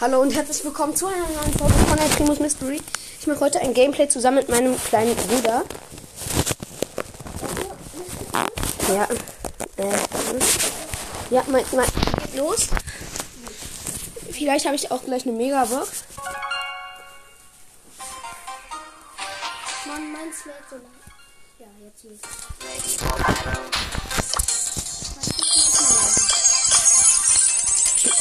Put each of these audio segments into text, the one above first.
Hallo und herzlich willkommen zu einer neuen Folge von der Primus Mystery. Ich mache heute ein Gameplay zusammen mit meinem kleinen Bruder. Ja. Äh, ja, mein, mein, geht los. Vielleicht habe ich auch gleich eine Megabox. Mann, meins lädt so lang. Ja, jetzt ist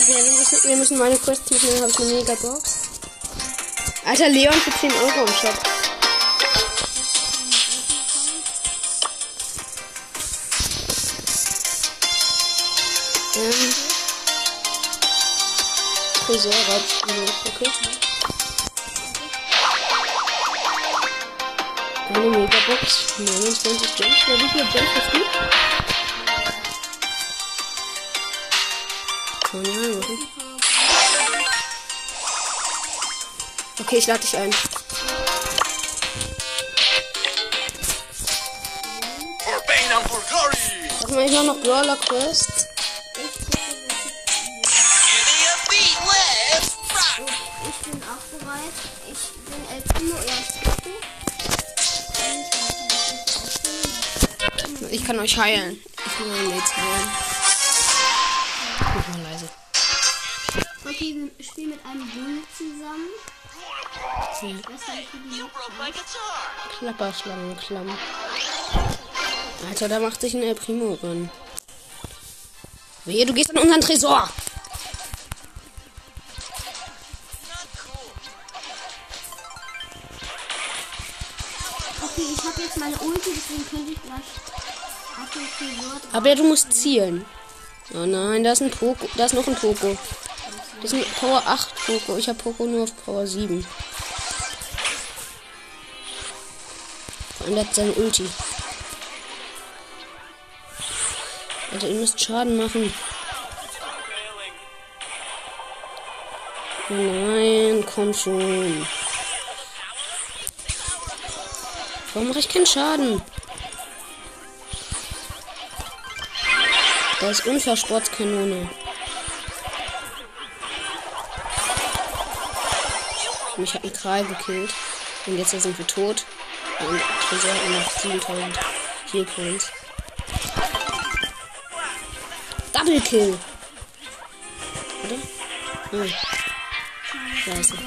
Okay, wir müssen, wir müssen meine Quest machen, dann habe ich eine Megabox. Alter, Leon für 10 Euro im Shop. Ähm. Rausspielen, okay. Eine Megabox, 29 Gems. Ja, wie viele Gems hast du? Machen. Okay, ich lade dich ein. Sag mal, ich noch Brawler Quest. Ich bin auch bereit. Ich bin El Primo erst. Ich kann euch heilen. Ich will meine Mates Mach mal leise. Okay, wir spielen mit einem Bull zusammen. Ja. Guitar! Klapperschlangenklamm. Alter, da macht sich ein El Primo drin. Wehe, du gehst an unseren Tresor. Okay, ich habe jetzt meine Ulti, deswegen könnte ich gleich auf den Tresor drauf. Aber du musst zielen. Oh nein, da ist ein Poco. Da ist noch ein Poco. Das ist ein Power 8 Poco. Ich habe Poco nur auf Power 7. Vor allem der hat seine Ulti. Also ihr müsst Schaden machen. Nein, komm schon. Warum mache ich keinen Schaden? Da ist unfair Sportskanone. Mich hat ein Kral gekillt. Und jetzt sind wir tot. Und Tresor hat noch 7000 Heal. Double Kill. Oder? Hm. Scheiße.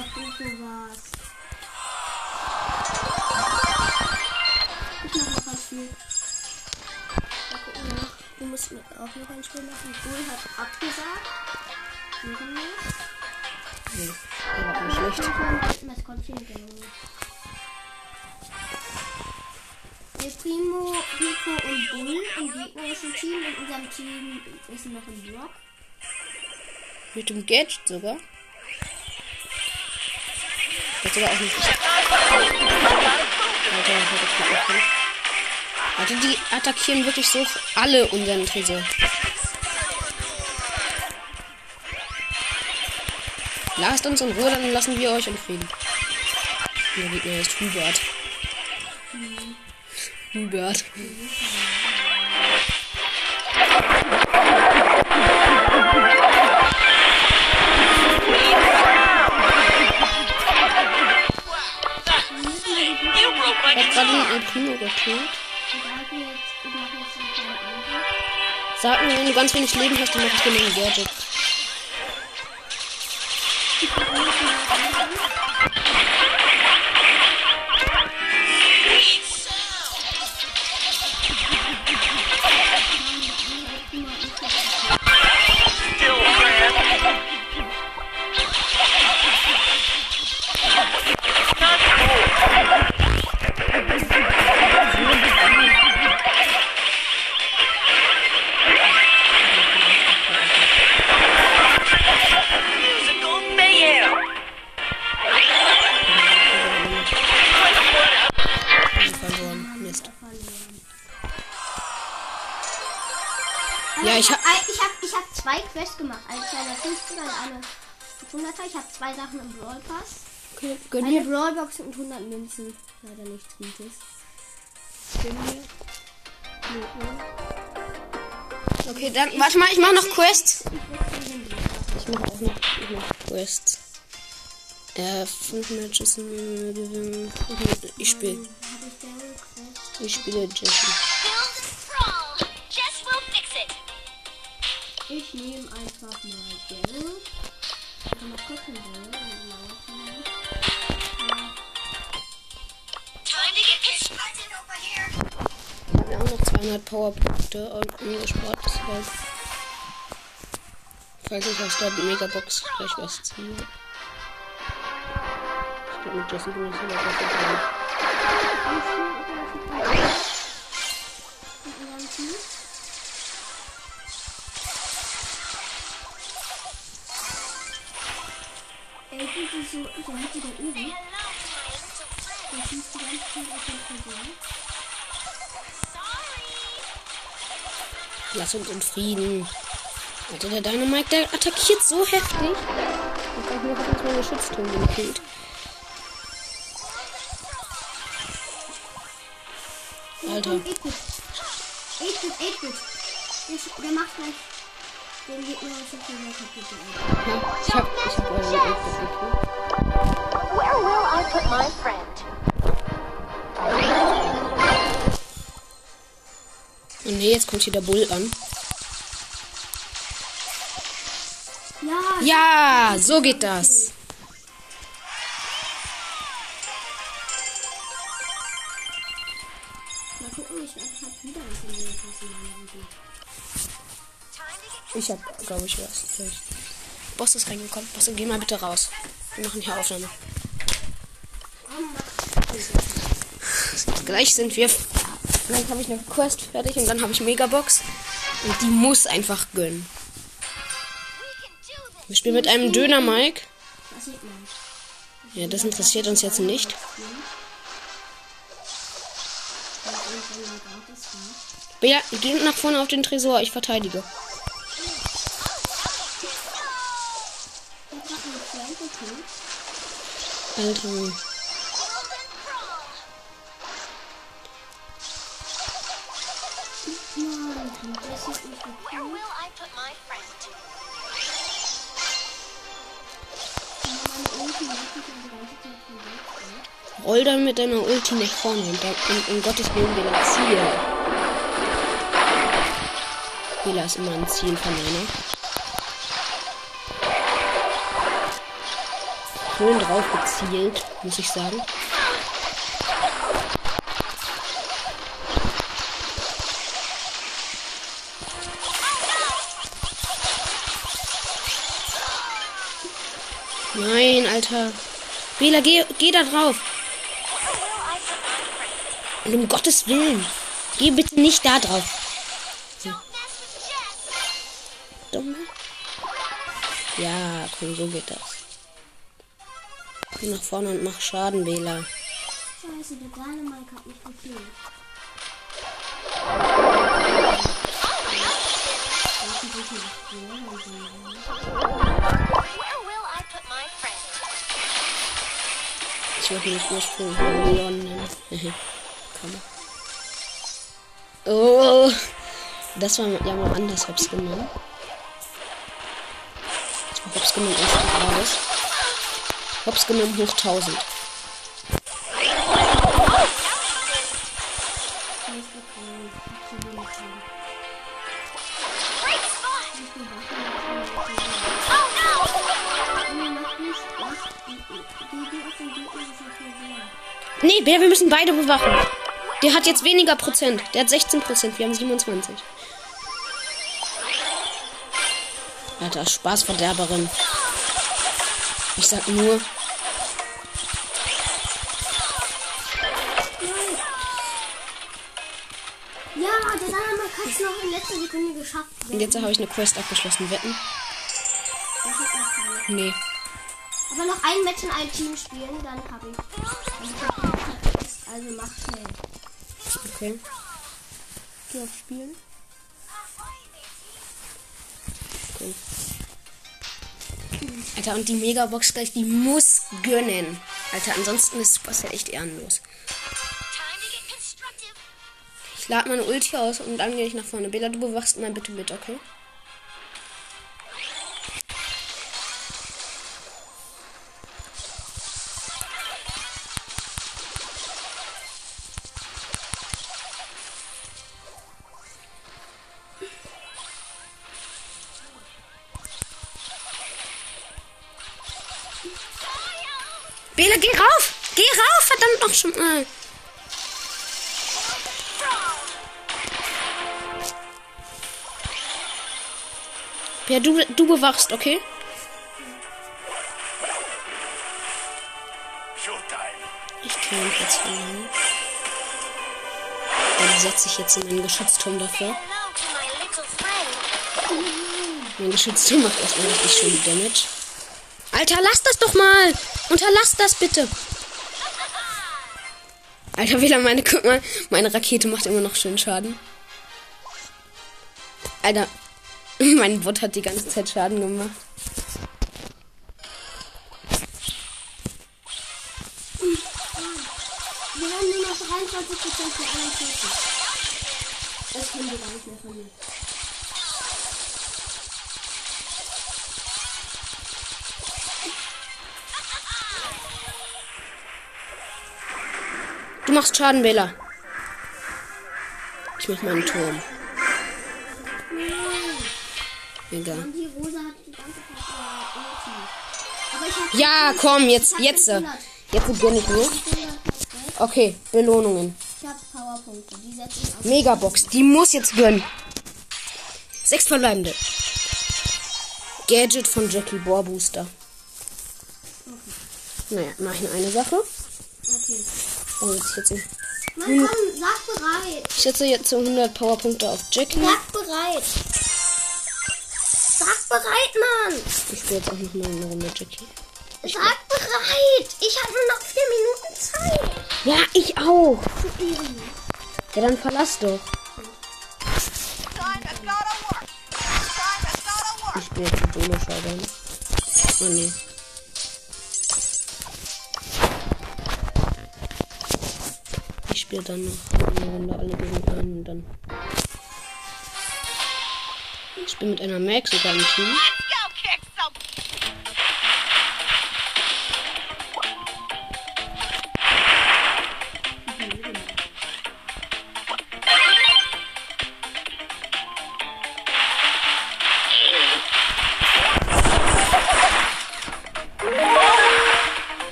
Musst mit auch noch ein Spiel machen. Bull hat abgesagt. Suchen wir. Nee, der war nicht schlecht. Maskottchen genommen. Der Primo, Pico und Bull im gegnerischen Team. In unserem Team ist noch ein Block. Mit dem Gadget sogar. Das sogar auch nicht. Alter, das geht auch nicht. Alter, die attackieren wirklich so alle unseren Tresor. Lasst uns in Ruhe, dann lassen wir euch in Frieden. Der Gegner ist Hubert. Hubert. Er hat gerade den El Primo gekillt. Sag mir, wenn du ganz wenig Leben hast, dann mach ich dir mal ein Gadget. Ich hab- ich hab, ich zwei Quests gemacht. Eine 250er und eine 500er. Ich habe zwei Sachen im Brawl Pass. Okay, gönn Eine dir. Brawlbox und 100 Münzen. Leider nichts Gutes. Gönn dir. Okay, dann warte mal, ich mach noch Quests. Ich wechsle den Blick. Ich mach auch noch, ich mach Quests. Äh, fünf Matches. äh, gewinnen. Ich spiele. Habe ich Quest? Ich spiele Jesse. Ich nehme einfach mal Daryl. Also mal gucken, Daryl. und laufen. Time to get constructed over here. Ich habe ja auch noch 200 Powerpunkte und umgespart. Deshalb. Falls ich aus der Megabox gleich was ziehe. Ich glaube, mit Jesse bin ich sogar besser dran. Ist so, der hat wieder Übung. Der schießt die ganze Zeit auf den Person. Lass uns in Frieden. Alter, der Dynamite, der attackiert so heftig. Ich kann mir dass meine Schutzturm gekillt. Alter. Und 8-Bit. 8-Bit, 8-Bit. Der, sch- der macht gleich den Gegner aus dem Feuer kaputt. Alter. Ja, ich hab, ich hab Gegner. Where will I put my friend? Oh nee, jetzt kommt hier der Bull an. Ja, Ja, so geht das. mal gucken, ich hab wieder was in der Tasse. Ich hab, glaube ich, was. Boss ist reingekommen. Boss, geh mal bitte raus. Wir machen hier Aufnahme. Gleich sind wir. Gleich habe ich eine Quest fertig und dann habe ich Megabox. Und die muss einfach gönnen. Wir spielen mit einem Döner Mike. Ja, das interessiert uns jetzt nicht. Bea, geh nach vorne auf den Tresor. Ich verteidige. Ich hab grad einen Frank gekillt. Alter. Nein, das ist nicht Where gekillt. will I put my friend? Meine Ulti macht mich die ganze Zeit verletzt. Roll dann mit deiner Ulti nach vorne und, und um Gottes Willen Bela Ziel. Bela ist immer ein Zielverneiner. Schön drauf gezielt, muss ich sagen. Nein, Alter. Bela, geh, geh da drauf. Und um Gottes Willen. Geh bitte nicht da drauf. Dumme. Ja, komm, so geht das. Geh nach vorne und mach Schaden, Bela. Scheiße, der Dynamite hat mich gekillt. Ich wollte mich ursprünglich mal Leon nennen. komm. Oh, das war ja mal anders Hops genommen. Hops genommen erst Grades. Hops genommen hoch 1000. Great spot. Oh no! Nee, Bär, wir müssen beide bewachen. Der hat jetzt weniger Prozent. Der hat 16 Prozent. Wir haben 27. Alter, Spaßverderberin. Ich sag nur. Ja, der Dynamite hat es noch in letzter Sekunde geschafft. Und jetzt habe ich eine Quest abgeschlossen. Wetten? Nee. Aber noch ein Match in einem Team spielen, dann habe ich. Also mach schnell. Okay. Geh auf Spielen. Alter, und die Megabox gleich, die muss gönnen. Alter, ansonsten ist Supercell echt ehrenlos. Ich lade meine Ulti aus und dann gehe ich nach vorne. Bela, du bewachst mal bitte mit, okay? Noch schon mal. Ja, du, du bewachst, okay? Ich kann jetzt verlieren. Dann setze ich jetzt in meinen Geschützturm friend. Mein Geschützturm macht erstmal richtig schön Damage. Alter, lass das doch mal! Unterlass das bitte! Alter, wieder meine, guck mal, meine Rakete macht immer noch schön Schaden. Alter, mein Bot hat die ganze Zeit Schaden gemacht. Wir haben nur noch 23 Prozent für 41. Das können wir gar nicht mehr verlieren. Du machst Schaden, Bella. Ich mach meinen Turm. Egal. Ja, komm, jetzt, jetzt. äh, 100. Jetzt gönn ich mir. 100 Prozent. Okay, Belohnungen. Megabox, die muss jetzt gönnen. Sechs verbleibende. Gadget von Jackie Bohr Booster. Naja, mach ich eine Sache. Okay. Oh, jetzt jetzt, Mann, komm, sag bereit. ich setze jetzt so 100 Powerpunkte auf Jackie. Sag bereit. Sag bereit, Mann. Ich spiele jetzt auch noch mal eine Runde Jackie. Sag bereit. Ich habe nur noch vier Minuten Zeit. Ja, ich auch. Ja, dann verlass doch. Ich spiele jetzt die Solo-Showdown. Oh nee. Spiele dann noch eine Runde alle gegen einen und dann. Ich bin mit einer Max sogar im Team.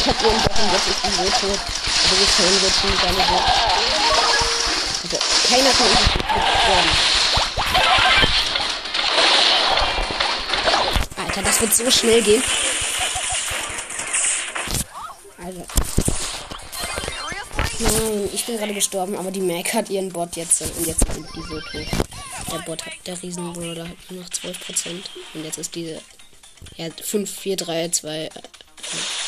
ich hab nur einen Button, dass ich die Würze, also die Zähnwürzen gar nicht mehr. Also, keiner von uns ist gestorben. Alter, das wird so schnell gehen. Also. Nein, ich bin gerade gestorben, aber die Mac hat ihren Bot jetzt und jetzt kommt die so. Der Bot hat, der Riesenbruder hat nur noch 12% und jetzt ist diese, ja, 5, 4, 3, 2, 1.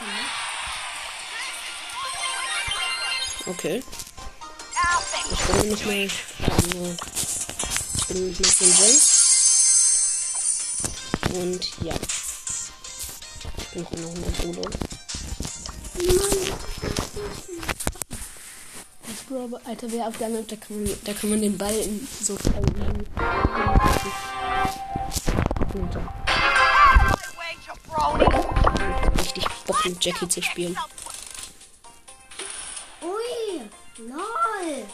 ne? Okay. Ich bin nämlich mal. Ähm, ich bin nämlich mal von James. Und ja. Ich bin noch in der 100 Solo. Das Bro, Alter, wer auf der Map, da kann man, da kann man den Ball in so fallen. way, Bock mit Jackie zu spielen. Ui, lol.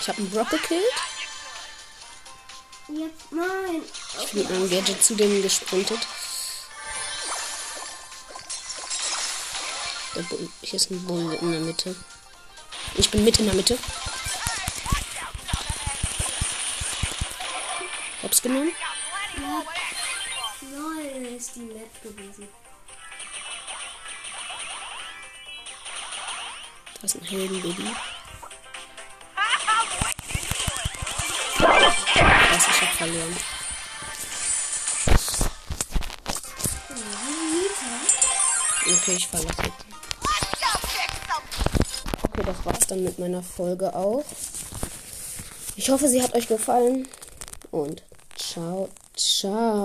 Ich habe einen Brock gekillt. Jetzt, nein. Ich bin mit meinem Gadget zu dem gesprintet. Hier ist ein Bull in der Mitte. Ich bin mit in der Mitte. Hab's genommen. Lol, ist die Map gewesen. Da ist ein Heldenbaby. Das ich hab verloren. Okay, ich verlasse. Okay, das war's dann mit meiner Folge auch. Ich hoffe, sie hat euch gefallen. Und ciao, ciao.